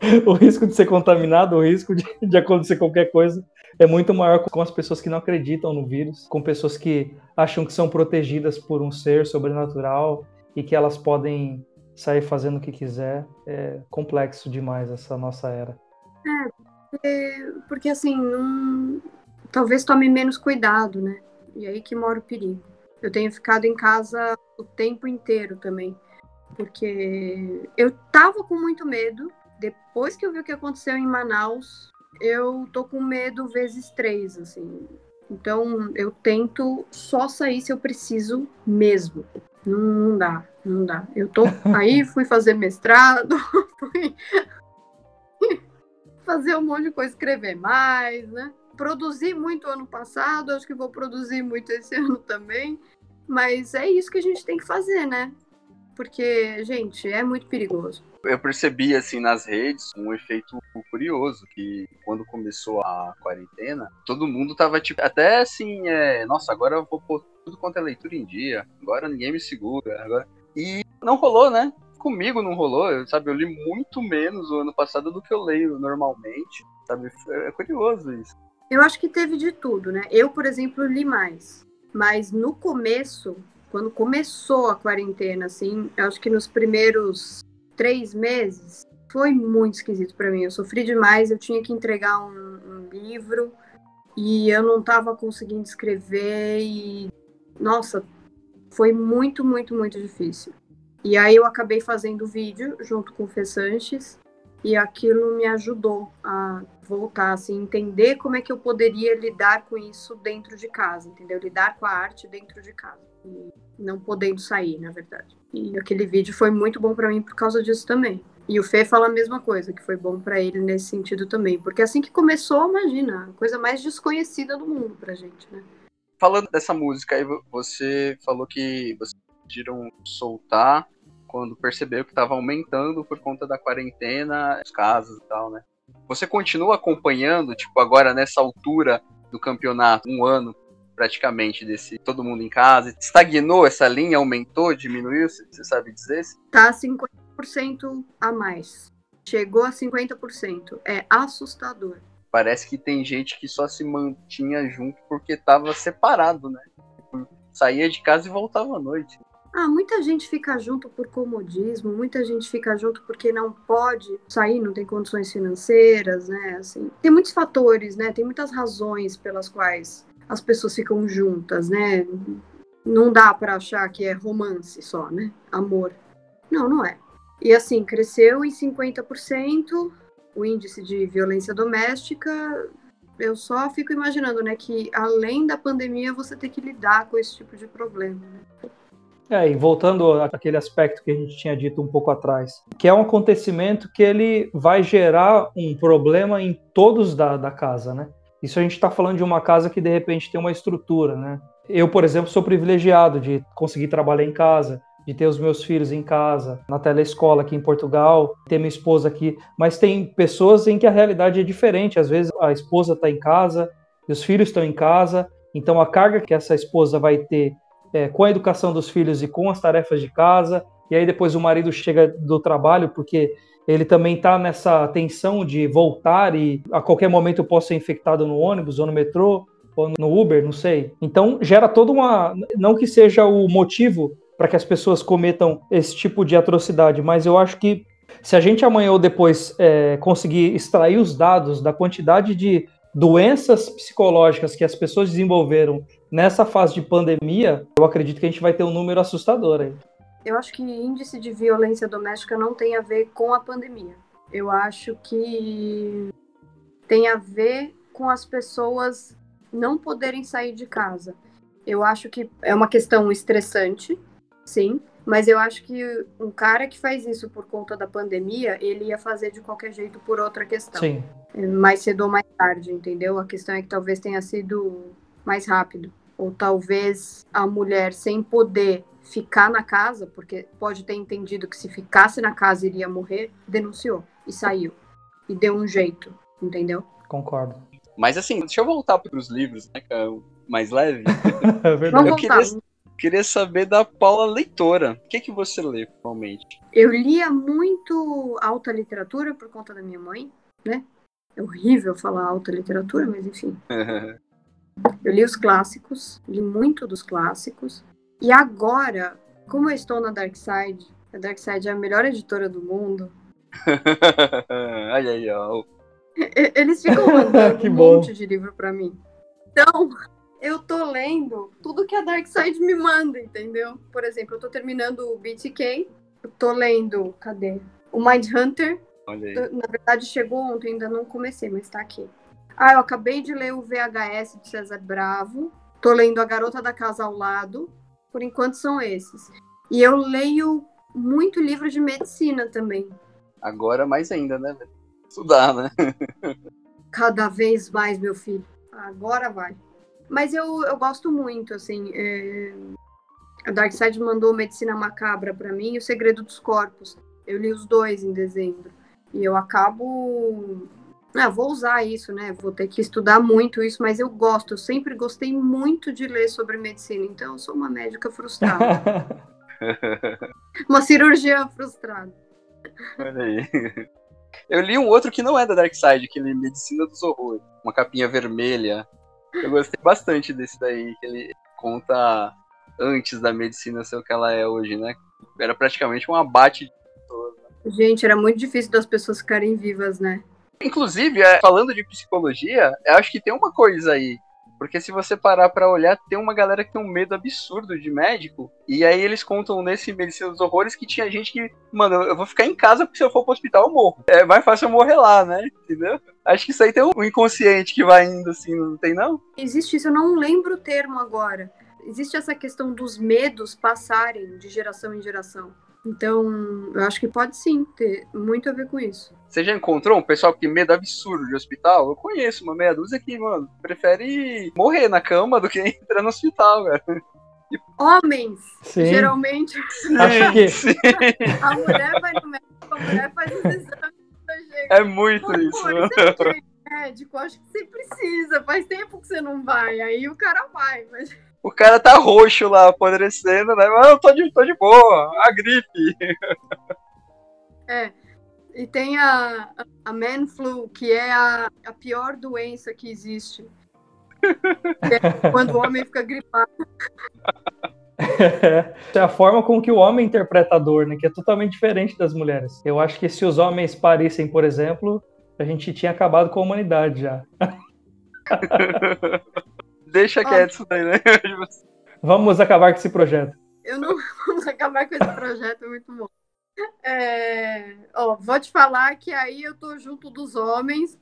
o risco de ser contaminado, o risco de, de acontecer qualquer coisa é muito maior com as pessoas que não acreditam no vírus, com pessoas que acham que são protegidas por um ser sobrenatural e que elas podem sair fazendo o que quiser. É complexo demais essa nossa era. É, porque, assim, não, talvez tome menos cuidado, né? E aí que mora o perigo. Eu tenho ficado em casa o tempo inteiro também, porque eu tava com muito medo. Depois que eu vi o que aconteceu em Manaus, eu tô com medo vezes três, assim. Então eu tento só sair se eu preciso mesmo. Não, não dá, não dá. Eu tô aí, fui fazer mestrado, fui fazer um monte de coisa, escrever mais, né? Produzi muito ano passado, acho que vou produzir muito esse ano também. Mas é isso que a gente tem que fazer, né? Porque, gente, é muito perigoso. Eu percebi, assim, nas redes, um efeito curioso, que quando começou a quarentena, todo mundo tava, tipo, até assim, é, nossa, agora eu vou pôr tudo quanto é leitura em dia, agora ninguém me segura, agora... E não rolou, né? Comigo não rolou, sabe? Eu li muito menos o ano passado do que eu leio normalmente, sabe? É curioso isso. Eu acho que teve de tudo, né? Eu, por exemplo, li mais. Mas no começo, quando começou a quarentena, assim, acho que nos primeiros três meses foi muito esquisito para mim. Eu sofri demais, eu tinha que entregar um, um livro e eu não estava conseguindo escrever e nossa, foi muito, muito, muito difícil. E aí eu acabei fazendo vídeo junto com o Fê Sanches e aquilo me ajudou a voltar, assim, entender como é que eu poderia lidar com isso dentro de casa, entendeu? Lidar com a arte dentro de casa. Não podendo sair, na verdade. E aquele vídeo foi muito bom para mim por causa disso também. E o Fê fala a mesma coisa, que foi bom para ele nesse sentido também. Porque assim que começou, imagina, a coisa mais desconhecida do mundo pra gente, né? Falando dessa música aí, você falou que vocês decidiram soltar quando percebeu que estava aumentando por conta da quarentena, os casos e tal, né? Você continua acompanhando, tipo, agora nessa altura do campeonato, um ano praticamente desse todo mundo em casa? Estagnou essa linha? Aumentou? Diminuiu? Você sabe dizer? Tá 50% a mais. Chegou a 50%. É assustador. Parece que tem gente que só se mantinha junto porque estava separado, né? Saía de casa e voltava à noite. Ah, muita gente fica junto por comodismo, muita gente fica junto porque não pode sair, não tem condições financeiras, né? Assim, tem muitos fatores, né? Tem muitas razões pelas quais as pessoas ficam juntas, né? Não dá para achar que é romance só, né? Amor. Não, não é. E assim, cresceu em 50% o índice de violência doméstica. Eu só fico imaginando, né, que além da pandemia você tem que lidar com esse tipo de problema. Né? É, e voltando àquele aspecto que a gente tinha dito um pouco atrás, que é um acontecimento que ele vai gerar um problema em todos da, da casa, né? Isso a gente está falando de uma casa que de repente tem uma estrutura, né? Eu, por exemplo, sou privilegiado de conseguir trabalhar em casa, de ter os meus filhos em casa, na telescola aqui em Portugal, ter minha esposa aqui, mas tem pessoas em que a realidade é diferente. Às vezes a esposa está em casa e os filhos estão em casa, então a carga que essa esposa vai ter é, com a educação dos filhos e com as tarefas de casa, e aí depois o marido chega do trabalho porque ele também está nessa tensão de voltar e a qualquer momento eu posso ser infectado no ônibus ou no metrô ou no Uber, não sei. Então gera toda uma. Não que seja o motivo para que as pessoas cometam esse tipo de atrocidade, mas eu acho que se a gente amanhã ou depois é, conseguir extrair os dados da quantidade de doenças psicológicas que as pessoas desenvolveram nessa fase de pandemia, eu acredito que a gente vai ter um número assustador aí. Eu acho que índice de violência doméstica não tem a ver com a pandemia. Eu acho que tem a ver com as pessoas não poderem sair de casa. Eu acho que é uma questão estressante, sim, mas eu acho que um cara que faz isso por conta da pandemia, ele ia fazer de qualquer jeito por outra questão. Sim. Mais cedo ou mais tarde, entendeu? A questão é que talvez tenha sido mais rápido ou talvez a mulher sem poder ficar na casa, porque pode ter entendido que se ficasse na casa iria morrer, denunciou e saiu. E deu um jeito, entendeu? Concordo. Mas assim, deixa eu voltar para os livros, né, que é mais leve. é verdade. Eu queria, queria saber da Paula Leitora. O que, que você lê, atualmente? Eu lia muito alta literatura por conta da minha mãe, né? É horrível falar alta literatura, mas enfim. Eu li os clássicos, li muito dos clássicos. E agora, como eu estou na Dark Side, a Dark Side é a melhor editora do mundo. ai, ai, ai. Eles ficam mandando um bom. monte de livro para mim. Então, eu tô lendo tudo que a Dark Side me manda, entendeu? Por exemplo, eu tô terminando o BTK, eu tô lendo, cadê? O Mind Hunter. Na verdade, chegou ontem, ainda não comecei, mas tá aqui. Ah, eu acabei de ler o VHS de César Bravo. Tô lendo A Garota da Casa ao Lado. Por enquanto são esses. E eu leio muito livro de medicina também. Agora mais ainda, né? Estudar, né? Cada vez mais, meu filho. Agora vai. Mas eu, eu gosto muito, assim. É... A Darkseid mandou Medicina Macabra para mim e O Segredo dos Corpos. Eu li os dois em dezembro. E eu acabo ah, vou usar isso, né? Vou ter que estudar muito isso, mas eu gosto, eu sempre gostei muito de ler sobre medicina, então eu sou uma médica frustrada. uma cirurgiã frustrada. Olha aí. Eu li um outro que não é da Dark Side, aquele Medicina dos Horrores, uma capinha vermelha. Eu gostei bastante desse daí, que ele conta antes da medicina ser o que ela é hoje, né? Era praticamente um abate de Gente, era muito difícil das pessoas ficarem vivas, né? Inclusive, é, falando de psicologia, eu acho que tem uma coisa aí. Porque se você parar para olhar, tem uma galera que tem um medo absurdo de médico. E aí eles contam nesse Medicina dos Horrores que tinha gente que, mano, eu vou ficar em casa porque se eu for pro hospital eu morro. É mais fácil eu morrer lá, né? Entendeu? Acho que isso aí tem um inconsciente que vai indo assim, não tem não? Existe isso, eu não lembro o termo agora. Existe essa questão dos medos passarem de geração em geração. Então, eu acho que pode sim ter muito a ver com isso. Você já encontrou um pessoal que tem medo absurdo de hospital? Eu conheço uma meia dúzia que, mano, prefere morrer na cama do que entrar no hospital, velho. Homens, Sim. geralmente, Acho que Sim, a mulher vai no médico, a mulher faz os exames é muito Pô, isso. pô, né? médico, acho que você precisa. Faz tempo que você não vai. Aí o cara vai, mas O cara tá roxo lá, apodrecendo, né? Mas eu tô de, tô de boa, a gripe. E tem a, a man flu, que é a, a pior doença que existe. Que é quando o homem fica gripado. é a forma com que o homem interpreta a dor, né? Que é totalmente diferente das mulheres. Eu acho que se os homens parissem, por exemplo, a gente tinha acabado com a humanidade já. Deixa Ó. quieto isso daí, né? Vamos acabar com esse projeto. Eu não vamos acabar com esse projeto, é muito bom. É, ó, vou te falar que aí eu tô junto dos homens,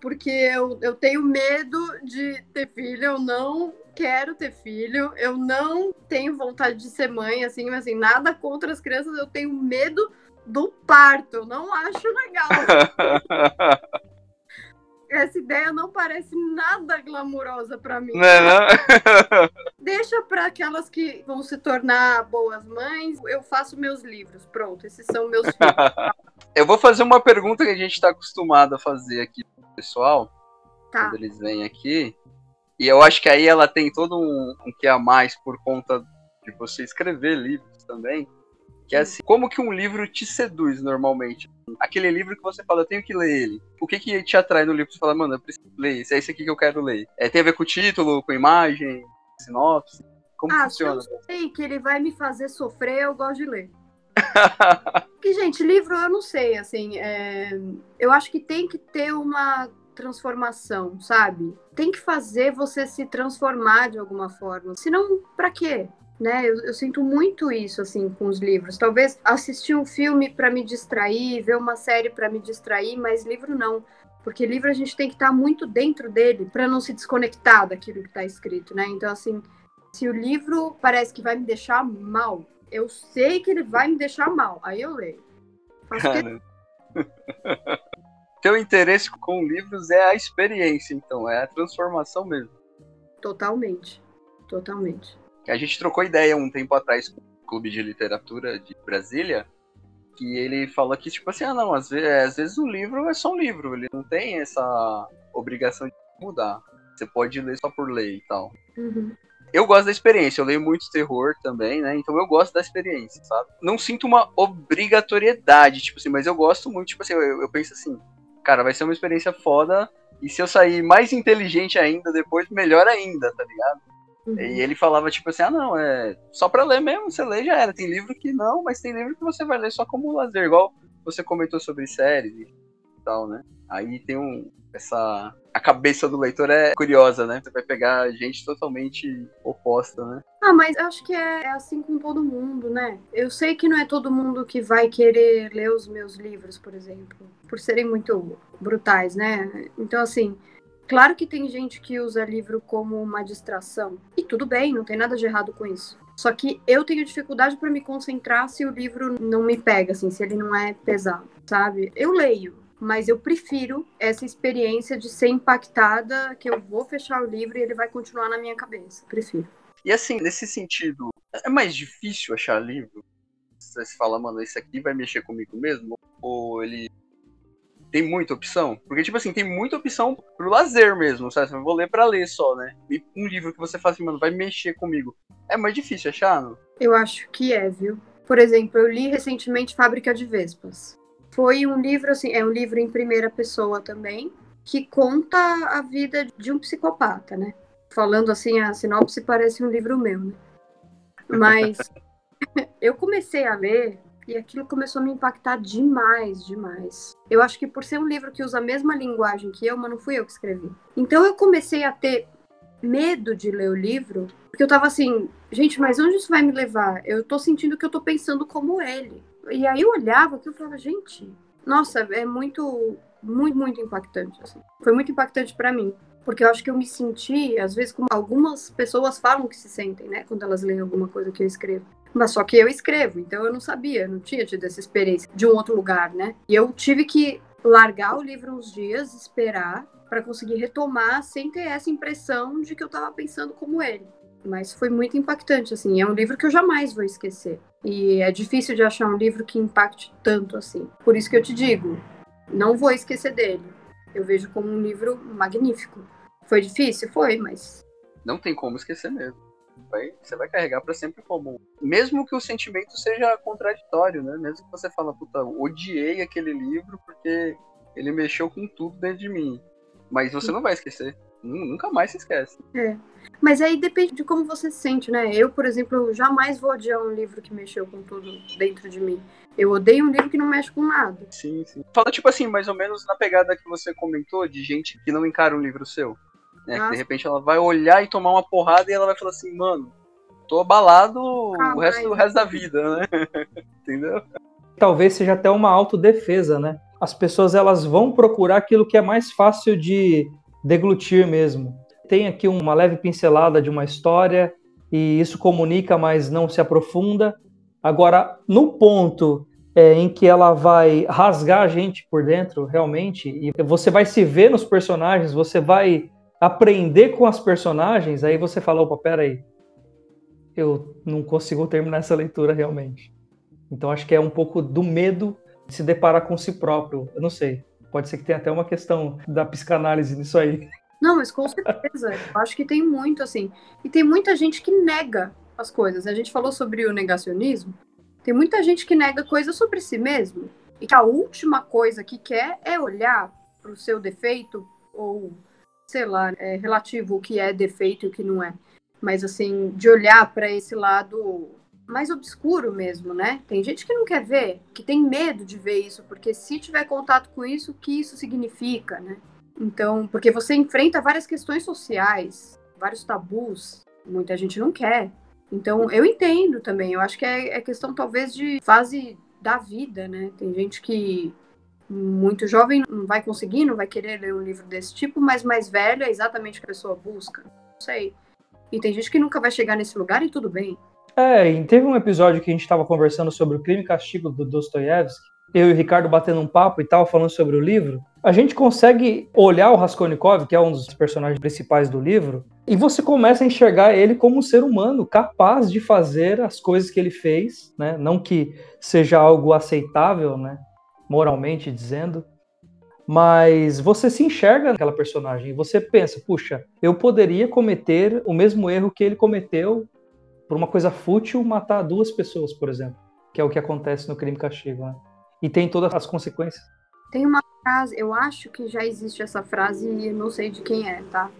porque eu, eu tenho medo de ter filho, eu não quero ter filho, eu não tenho vontade de ser mãe, assim, mas assim, nada contra as crianças, eu tenho medo do parto, eu não acho legal. Essa ideia não parece nada glamurosa pra mim. Não é não? Deixa para aquelas que vão se tornar boas mães. Eu faço meus livros. Pronto, esses são meus filhos. Eu vou fazer uma pergunta que a gente tá acostumado a fazer aqui pro pessoal, Tá. quando eles vêm aqui. E eu acho que aí ela tem todo um, um que a mais por conta de você escrever livros também. Que é assim, como que um livro te seduz normalmente? Aquele livro que você fala, eu tenho que ler ele. O que que te atrai no livro? Você fala, mano, eu preciso ler esse, é esse aqui que eu quero ler. É, tem a ver com o título, com imagem, sinopse? Como Ah, se funciona? eu sei que ele vai me fazer sofrer, eu gosto de ler. Porque, gente, livro eu não sei, assim, é, eu acho que tem que ter uma transformação, sabe? Tem que fazer você se transformar de alguma forma. Senão, pra quê? Né? Eu, eu sinto muito isso assim com os livros. Talvez assistir um filme pra me distrair, ver uma série pra me distrair, mas livro não. Porque livro a gente tem que estar muito dentro dele pra não se desconectar daquilo que tá escrito, né? Então, assim, se o livro parece que vai me deixar mal, eu sei que ele vai me deixar mal, aí eu leio. Faço. Teu interesse com livros é a experiência, então, é a transformação mesmo. Totalmente. Totalmente. A gente trocou ideia um tempo atrás com o Clube de Literatura de Brasília, que ele falou que, tipo assim, ah, não, às vezes, às vezes um livro é só um livro, ele não tem essa obrigação de mudar. Você pode ler só por ler e tal. Uhum. Eu gosto da experiência, eu leio muito terror também, né? Então eu gosto da experiência, sabe? Não sinto uma obrigatoriedade, tipo assim, mas eu gosto muito, tipo assim, eu, eu penso assim, cara, vai ser uma experiência foda, e se eu sair mais inteligente ainda depois, melhor ainda, tá ligado? Uhum. E ele falava, tipo assim, ah, não, é só pra ler mesmo, você lê já era. Tem livro que não, mas tem livro que você vai ler só como lazer, igual você comentou sobre séries e tal, né? Aí tem um. Essa. A cabeça do leitor é curiosa, né? Você vai pegar gente totalmente oposta, né? Ah, mas eu acho que é, é assim com todo mundo, né? Eu sei que não é todo mundo que vai querer ler os meus livros, por exemplo, por serem muito brutais, né? Então, assim, claro que tem gente que usa livro como uma distração. E tudo bem, não tem nada de errado com isso. Só que eu tenho dificuldade para me concentrar se o livro não me pega, assim, se ele não é pesado, sabe? Eu leio, mas eu prefiro essa experiência de ser impactada, que eu vou fechar o livro e ele vai continuar na minha cabeça. Prefiro. E assim, nesse sentido, é mais difícil achar livro? Você fala, mano, esse aqui vai mexer comigo mesmo? Ou ele tem muita opção? Porque, tipo assim, tem muita opção pro lazer mesmo, sabe? Eu vou ler pra ler só, né? E um livro que você fala assim, mano, vai mexer comigo. É mais difícil achar, não? Eu acho que é, viu? Por exemplo, eu li recentemente Fábrica de Vespas. Foi um livro, assim, é um livro em primeira pessoa também, que conta a vida de um psicopata, né? Falando assim, a sinopse parece um livro meu, né? Mas eu comecei a ler, E aquilo começou a me impactar demais, demais. Eu acho que por ser um livro que usa a mesma linguagem que eu, mas não fui eu que escrevi. Então eu comecei a ter medo de ler o livro, porque eu tava assim, gente, mas onde isso vai me levar? Eu tô sentindo que eu tô pensando como ele. E aí eu olhava aquilo e falava, gente, nossa, é muito, muito, muito impactante. Assim. Foi muito impactante para mim. Porque eu acho que eu me senti, às vezes, como algumas pessoas falam que se sentem, né? Quando elas leem alguma coisa que eu escrevo. Mas só que eu escrevo, então eu não sabia, não tinha tido essa experiência de um outro lugar, né? E eu tive que largar o livro uns dias, esperar, para conseguir retomar sem ter essa impressão de que eu estava pensando como ele. Mas foi muito impactante, assim. É um livro que eu jamais vou esquecer. E é difícil de achar um livro que impacte tanto assim. Por isso que eu te digo, não vou esquecer dele. Eu vejo como um livro magnífico. Foi difícil? Foi, mas. Não tem como esquecer mesmo. Vai, você vai carregar para sempre como. Mesmo que o sentimento seja contraditório, né? Mesmo que você fala, puta, odiei aquele livro porque ele mexeu com tudo dentro de mim. Mas você não vai esquecer. Nunca mais se esquece. É. Mas aí depende de como você se sente, né? Eu, por exemplo, jamais vou odiar um livro que mexeu com tudo dentro de mim. Eu odeio um livro que não mexe com nada. Sim, sim. Fala, tipo assim, mais ou menos na pegada que você comentou de gente que não encara um livro seu. Né? Que de repente ela vai olhar e tomar uma porrada e ela vai falar assim, mano, tô abalado ah, o, resto, o resto da vida, né? Entendeu? Talvez seja até uma autodefesa, né? As pessoas elas vão procurar aquilo que é mais fácil de deglutir mesmo. Tem aqui uma leve pincelada de uma história e isso comunica, mas não se aprofunda. Agora, no ponto é, em que ela vai rasgar a gente por dentro, realmente, e você vai se ver nos personagens, você vai aprender com as personagens, aí você fala, opa, peraí, eu não consigo terminar essa leitura realmente. Então acho que é um pouco do medo de se deparar com si próprio. Eu não sei. Pode ser que tenha até uma questão da psicanálise nisso aí. Não, mas com certeza. Eu acho que tem muito, assim. E tem muita gente que nega as coisas. A gente falou sobre o negacionismo. Tem muita gente que nega coisas sobre si mesmo. E que a última coisa que quer é olhar para o seu defeito, ou sei lá, é relativo o que é defeito e o que não é. Mas assim, de olhar para esse lado mais obscuro mesmo, né? Tem gente que não quer ver, que tem medo de ver isso, porque se tiver contato com isso, o que isso significa, né? Então, porque você enfrenta várias questões sociais, vários tabus, muita gente não quer. Então, eu entendo também, eu acho que é, é questão talvez de fase da vida, né? Tem gente que muito jovem não vai conseguir, não vai querer ler um livro desse tipo, mas mais velho é exatamente o que a pessoa busca. Não sei. E tem gente que nunca vai chegar nesse lugar e tudo bem. É, e teve um episódio que a gente estava conversando sobre o crime e castigo do Dostoiévski, eu e o Ricardo batendo um papo e tal, falando sobre o livro, a gente consegue olhar o Raskolnikov, que é um dos personagens principais do livro, e você começa a enxergar ele como um ser humano capaz de fazer as coisas que ele fez, né? Não que seja algo aceitável, né? Moralmente dizendo, mas você se enxerga naquela personagem e você pensa, puxa, eu poderia cometer o mesmo erro que ele cometeu por uma coisa fútil matar duas pessoas, por exemplo, que é o que acontece no crime castigo, né? E tem todas as consequências. Tem uma frase, eu acho que já existe essa frase e não sei de quem é, tá?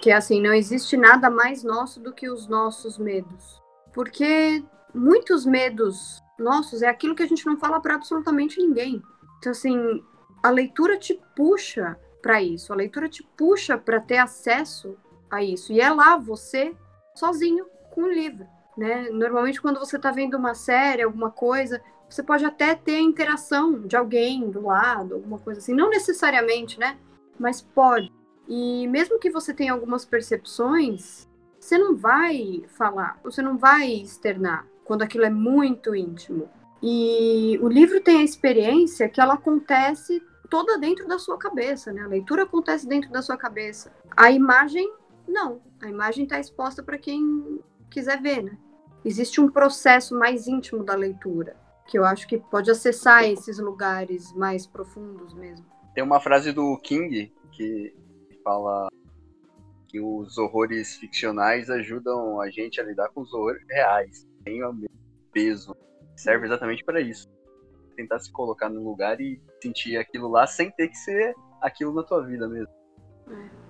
Que é assim, não existe nada mais nosso do que os nossos medos. Porque muitos medos nossos é aquilo que a gente não fala para absolutamente ninguém. Então assim, a leitura te puxa para isso, a leitura te puxa para ter acesso a isso. E é lá você sozinho com o livro né? Normalmente quando você está vendo uma série, alguma coisa, você pode até ter a interação de alguém do lado, alguma coisa assim, não necessariamente, né? Mas pode. E mesmo que você tenha algumas percepções, você não vai falar, você não vai externar quando aquilo é muito íntimo. E o livro tem a experiência que ela acontece toda dentro da sua cabeça, né? A leitura acontece dentro da sua cabeça. A imagem, não. A imagem está exposta para quem quiser ver, né? Existe um processo mais íntimo da leitura, que eu acho que pode acessar esses lugares mais profundos mesmo. Tem uma frase do King que fala que os horrores ficcionais ajudam a gente a lidar com os horrores reais. Tem o mesmo peso. Serve exatamente para isso. Tentar se colocar no lugar e sentir aquilo lá sem ter que ser aquilo na tua vida mesmo. É.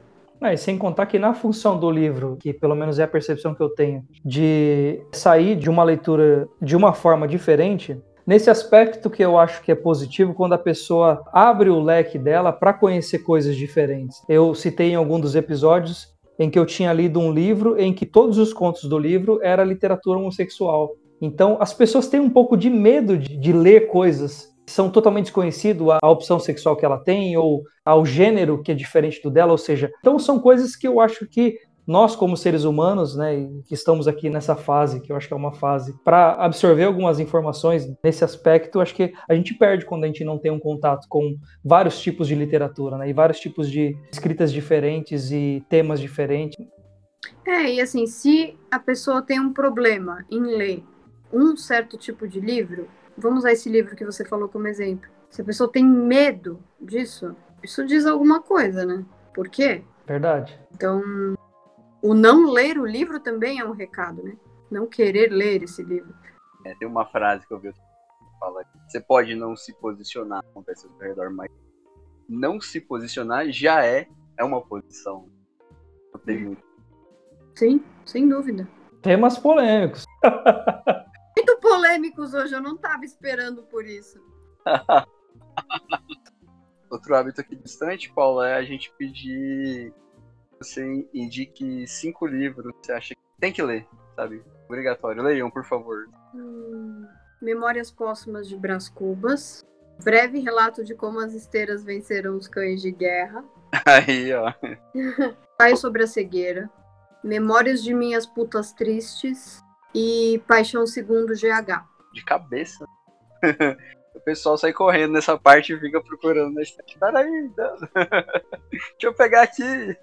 E sem contar que na função do livro, que pelo menos é a percepção que eu tenho, de sair de uma leitura de uma forma diferente, nesse aspecto que eu acho que é positivo quando a pessoa abre o leque dela para conhecer coisas diferentes. Eu citei em algum dos episódios em que eu tinha lido um livro em que todos os contos do livro era literatura homossexual. Então, as pessoas têm um pouco de medo de, de ler coisas são totalmente desconhecido a opção sexual que ela tem ou ao gênero que é diferente do dela, ou seja, então são coisas que eu acho que nós como seres humanos, né, que estamos aqui nessa fase, que eu acho que é uma fase para absorver algumas informações nesse aspecto, acho que a gente perde quando a gente não tem um contato com vários tipos de literatura, né, e vários tipos de escritas diferentes e temas diferentes. É, e assim, se a pessoa tem um problema em ler um certo tipo de livro, vamos usar esse livro que você falou como exemplo. Se a pessoa tem medo disso, isso diz alguma coisa, né? Por quê? Verdade. Então, o não ler o livro também é um recado, né? Não querer ler esse livro. É, tem uma frase que eu vi fala você pode não se posicionar com pessoas ao redor, mas não se posicionar já é, é uma posição. Não tem muito. Sim, sem dúvida. Temas polêmicos. Polêmicos hoje, eu não estava esperando por isso. Outro hábito aqui distante, Paulo, é a gente pedir você indique cinco livros que você acha que tem que ler, sabe? Obrigatório. Leiam, por favor. Hum, Memórias Póstumas de Brás Cubas. Breve relato de como as esteiras venceram os cães de guerra. Aí, ó. Pai sobre a cegueira. Memórias de minhas putas tristes. E Paixão Segundo GH. De cabeça. o pessoal sai correndo nessa parte e fica procurando na estante. Peraí, deixa eu pegar aqui.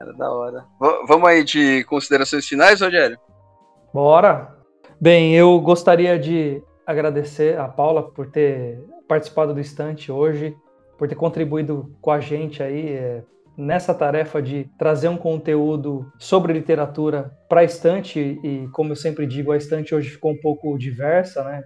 Era da hora. V vamos aí de considerações finais, Rogério? Bora! Bem, eu gostaria de agradecer a Paula por ter participado do Estante hoje, por ter contribuído com a gente aí é, nessa tarefa de trazer um conteúdo sobre literatura para a estante e como eu sempre digo, a estante hoje ficou um pouco diversa, né?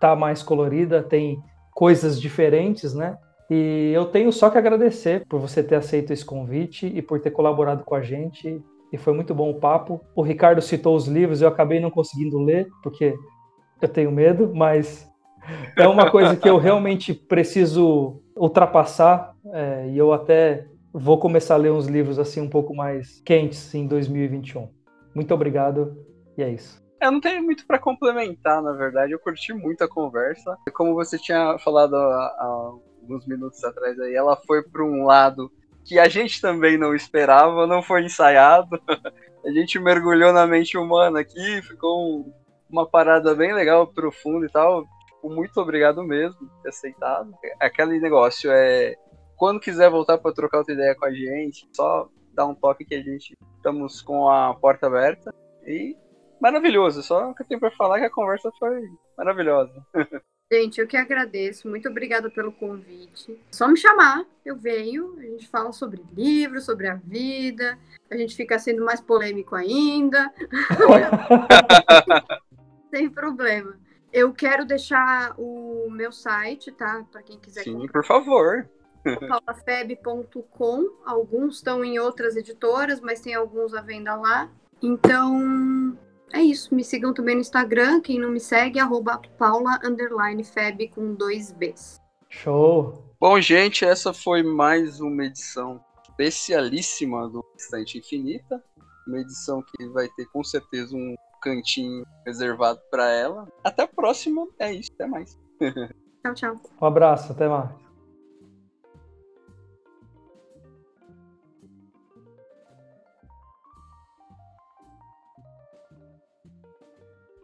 Tá mais colorida, tem coisas diferentes, né? E eu tenho só que agradecer por você ter aceito esse convite e por ter colaborado com a gente. E foi muito bom o papo. O Ricardo citou os livros, eu acabei não conseguindo ler, porque eu tenho medo, mas é uma coisa que eu realmente preciso ultrapassar. É, e eu até vou começar a ler uns livros assim um pouco mais quentes em 2021. Muito obrigado e é isso. Eu não tenho muito para complementar, na verdade. Eu curti muito a conversa. Como você tinha falado há, alguns minutos atrás aí, ela foi para um lado que a gente também não esperava, não foi ensaiado. a gente mergulhou na mente humana aqui, ficou um, uma parada bem legal, profunda e tal. Tipo, muito obrigado mesmo por ter aceitado. Aquele negócio é quando quiser voltar para trocar outra ideia com a gente, só dá um toque que a gente estamos com a porta aberta e maravilhoso. Só o que eu tenho para falar é que a conversa foi maravilhosa. Gente, eu que agradeço. Muito obrigada pelo convite. Só me chamar, eu venho. A gente fala sobre livros, sobre a vida. A gente fica sendo mais polêmico ainda. Sem problema. Eu quero deixar o meu site, tá? Para quem quiser. Sim, comprar. por favor. paulafeb.com. Alguns estão em outras editoras, mas tem alguns à venda lá. Então, é isso. Me sigam também no Instagram. Quem não me segue, arroba paula_feb com dois Bs. Show! Bom, gente, essa foi mais uma edição especialíssima do Estante Infinita. Uma edição que vai ter com certeza um cantinho reservado para ela. Até a próxima. É isso. Até mais. Tchau, tchau. Um abraço. Até mais.